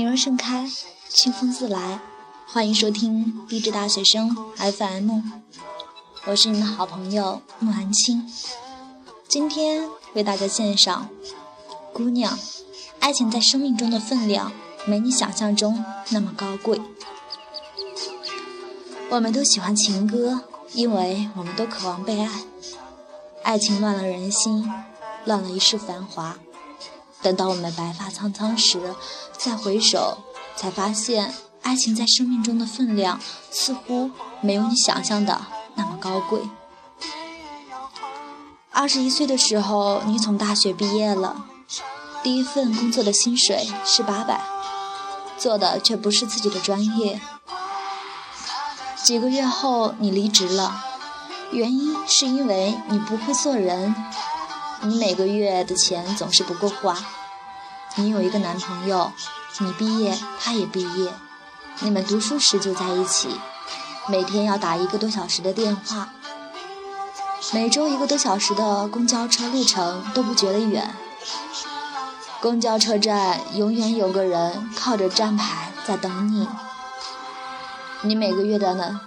女儿盛开，清风自来。欢迎收听励志大学生 FM，我是你的好朋友木兰青。今天为大家献上《姑娘》，爱情在生命中的分量没你想象中那么高贵。我们都喜欢情歌，因为我们都渴望被爱。爱情乱了人心，乱了一世繁华。等到我们白发苍苍时，再回首，才发现。爱情在生命中的分量，似乎没有你想象的那么高贵。二十一岁的时候，你从大学毕业了，第一份工作的薪水是八百，做的却不是自己的专业。几个月后，你离职了，原因是因为你不会做人，你每个月的钱总是不够花。你有一个男朋友，你毕业，他也毕业。你们读书时就在一起，每天要打一个多小时的电话，每周一个多小时的公交车路程都不觉得远。公交车站永远有个人靠着站牌在等你。你每个月的呢？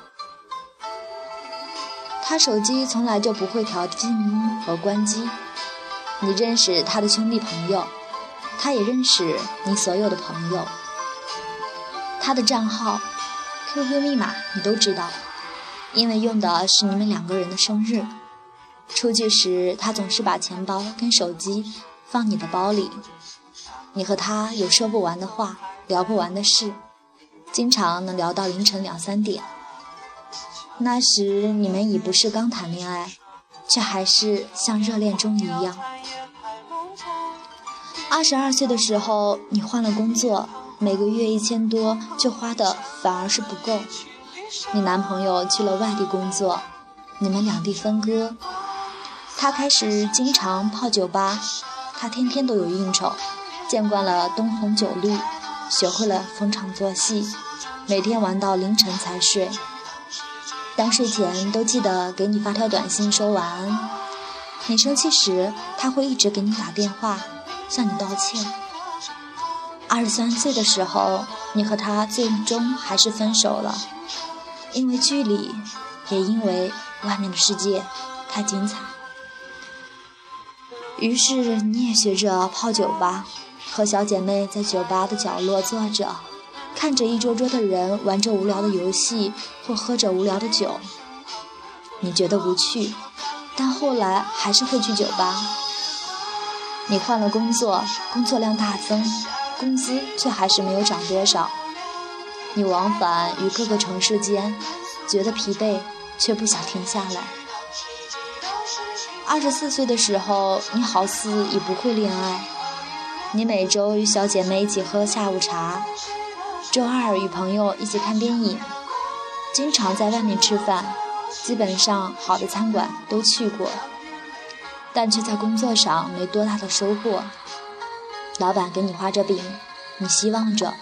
他手机从来就不会调静音和关机。你认识他的兄弟朋友，他也认识你所有的朋友。他的账号、QQ 密码你都知道，因为用的是你们两个人的生日。出去时，他总是把钱包跟手机放你的包里。你和他有说不完的话，聊不完的事，经常能聊到凌晨两三点。那时你们已不是刚谈恋爱，却还是像热恋中一样。二十二岁的时候，你换了工作。每个月一千多，就花的反而是不够。你男朋友去了外地工作，你们两地分割。他开始经常泡酒吧，他天天都有应酬，见惯了灯红酒绿，学会了逢场作戏，每天玩到凌晨才睡。睡前都记得给你发条短信说晚安。你生气时，他会一直给你打电话，向你道歉。二十三岁的时候，你和他最终还是分手了，因为距离，也因为外面的世界太精彩。于是你也学着泡酒吧，和小姐妹在酒吧的角落坐着，看着一桌桌的人玩着无聊的游戏或喝着无聊的酒。你觉得无趣，但后来还是会去酒吧。你换了工作，工作量大增。工资却还是没有涨多少，你往返于各个城市间，觉得疲惫，却不想停下来。二十四岁的时候，你好似已不会恋爱，你每周与小姐妹一起喝下午茶，周二与朋友一起看电影，经常在外面吃饭，基本上好的餐馆都去过，但却在工作上没多大的收获。老板给你画着饼，你希望着，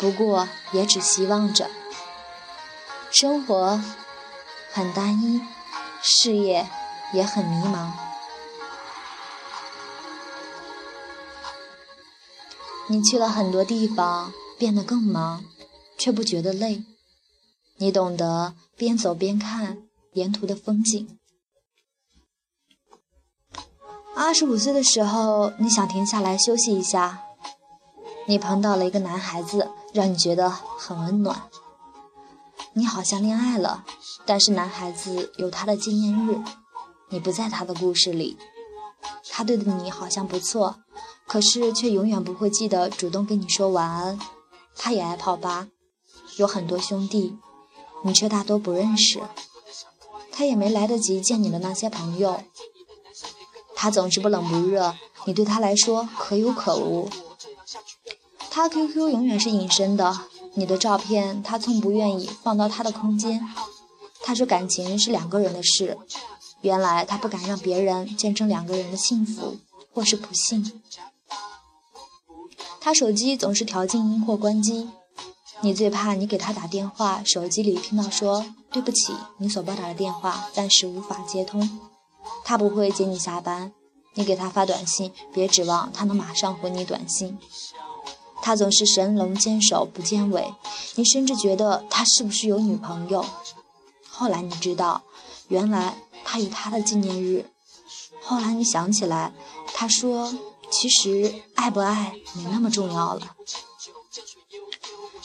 不过也只希望着。生活很单一，事业也很迷茫。你去了很多地方，变得更忙，却不觉得累。你懂得边走边看沿途的风景。二十五岁的时候，你想停下来休息一下，你碰到了一个男孩子，让你觉得很温暖。你好像恋爱了，但是男孩子有他的纪念日，你不在他的故事里。他对的你好像不错，可是却永远不会记得主动跟你说晚安。他也爱泡吧，有很多兄弟，你却大多不认识。他也没来得及见你的那些朋友。他总是不冷不热，你对他来说可有可无。他 QQ 永远是隐身的，你的照片他从不愿意放到他的空间。他说感情是两个人的事，原来他不敢让别人见证两个人的幸福或是不幸。他手机总是调静音或关机，你最怕你给他打电话，手机里听到说对不起，你所拨打的电话暂时无法接通。他不会接你下班，你给他发短信，别指望他能马上回你短信。他总是神龙见首不见尾，你甚至觉得他是不是有女朋友？后来你知道，原来他有他的纪念日。后来你想起来，他说：“其实爱不爱没那么重要了。”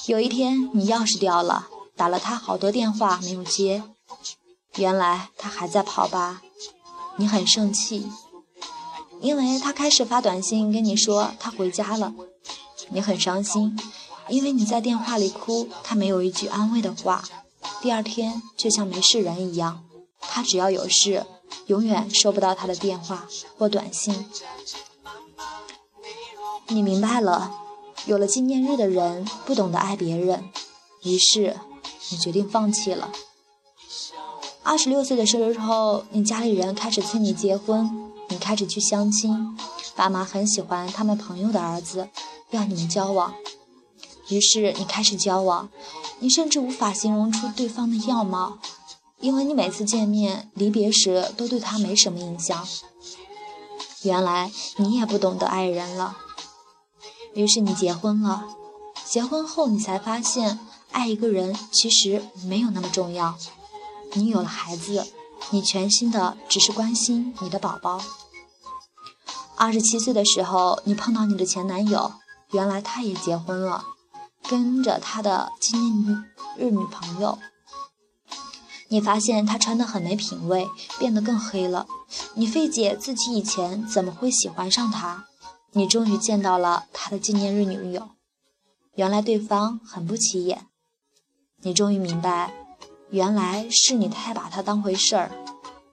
有一天你钥匙掉了，打了他好多电话没有接，原来他还在跑吧？你很生气，因为他开始发短信跟你说他回家了。你很伤心，因为你在电话里哭，他没有一句安慰的话。第二天就像没事人一样，他只要有事，永远收不到他的电话或短信。你明白了，有了纪念日的人不懂得爱别人，于是你决定放弃了。二十六岁的生日后，你家里人开始催你结婚，你开始去相亲，爸妈很喜欢他们朋友的儿子。要你们交往，于是你开始交往，你甚至无法形容出对方的样貌，因为你每次见面、离别时都对他没什么印象。原来你也不懂得爱人了，于是你结婚了。结婚后你才发现，爱一个人其实没有那么重要。你有了孩子，你全心的只是关心你的宝宝。二十七岁的时候，你碰到你的前男友。原来他也结婚了，跟着他的纪念日女朋友。你发现他穿得很没品位，变得更黑了。你费解自己以前怎么会喜欢上他。你终于见到了他的纪念日女友，原来对方很不起眼。你终于明白，原来是你太把他当回事儿，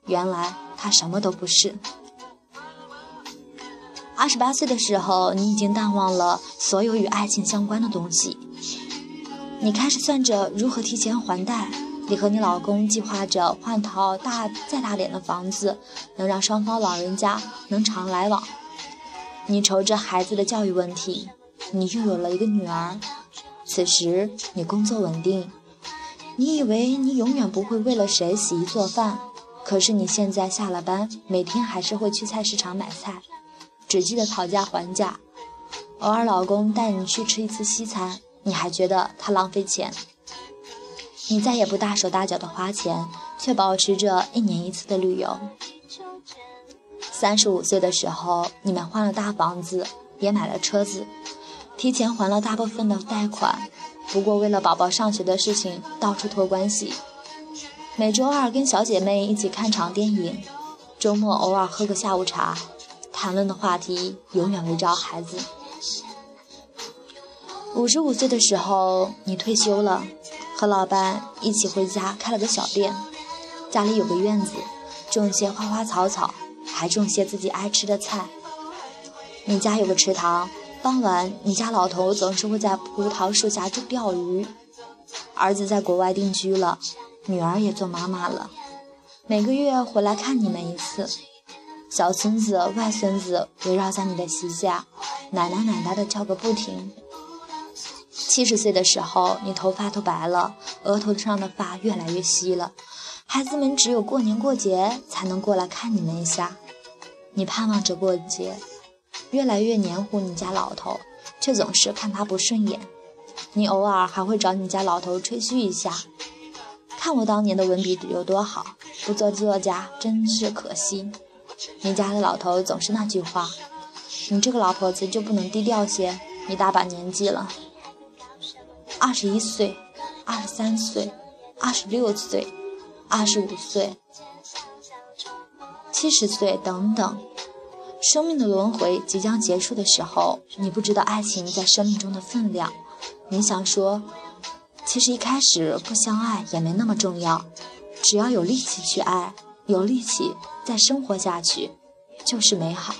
原来他什么都不是。二十八岁的时候，你已经淡忘了所有与爱情相关的东西。你开始算着如何提前还贷，你和你老公计划着换套大再大点的房子，能让双方老人家能常来往。你愁着孩子的教育问题，你又有了一个女儿。此时你工作稳定，你以为你永远不会为了谁洗衣做饭，可是你现在下了班，每天还是会去菜市场买菜。只记得讨价还价，偶尔老公带你去吃一次西餐，你还觉得他浪费钱。你再也不大手大脚的花钱，却保持着一年一次的旅游。三十五岁的时候，你们换了大房子，也买了车子，提前还了大部分的贷款。不过为了宝宝上学的事情，到处托关系。每周二跟小姐妹一起看场电影，周末偶尔喝个下午茶。谈论的话题永远围绕孩子。五十五岁的时候，你退休了，和老伴一起回家开了个小店，家里有个院子，种些花花草草，还种些自己爱吃的菜。你家有个池塘，傍晚你家老头总是会在葡萄树下钓鱼。儿子在国外定居了，女儿也做妈妈了，每个月回来看你们一次。小孙子、外孙子围绕在你的膝下，奶奶奶奶的叫个不停。七十岁的时候，你头发都白了，额头上的发越来越稀了。孩子们只有过年过节才能过来看你们一下。你盼望着过节，越来越黏糊你家老头，却总是看他不顺眼。你偶尔还会找你家老头吹嘘一下，看我当年的文笔有多好，不做作家真是可惜。你家的老头总是那句话：“你这个老婆子就不能低调些？你大把年纪了，二十一岁、二十三岁、二十六岁、二十五岁、七十岁等等，生命的轮回即将结束的时候，你不知道爱情在生命中的分量。你想说，其实一开始不相爱也没那么重要，只要有力气去爱，有力气。再生活下去，就是美好。